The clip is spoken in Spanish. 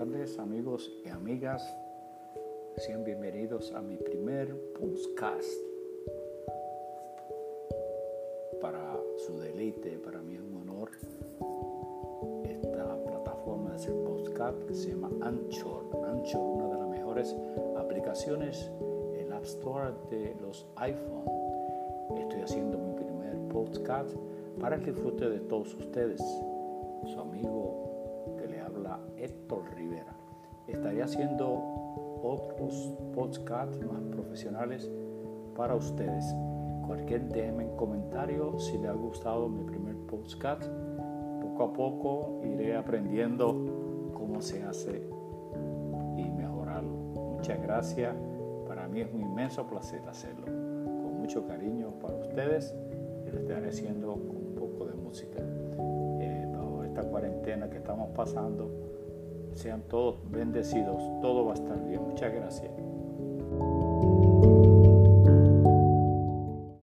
amigos y amigas, sean bienvenidos a mi primer podcast. Para su deleite, para mí es un honor esta plataforma de hacer podcast que se llama Anchor. Anchor, una de las mejores aplicaciones en App Store de los iPhone. Estoy haciendo mi primer podcast para el disfrute de todos ustedes. Su amigo Héctor Rivera. Estaré haciendo otros podcasts más profesionales para ustedes. Cualquier déjenme en comentario si le ha gustado mi primer podcast. Poco a poco iré aprendiendo cómo se hace y mejorarlo. Muchas gracias. Para mí es un inmenso placer hacerlo. Con mucho cariño para ustedes lo estaré haciendo la que estamos pasando, sean todos bendecidos, todo va a estar bien. Muchas gracias.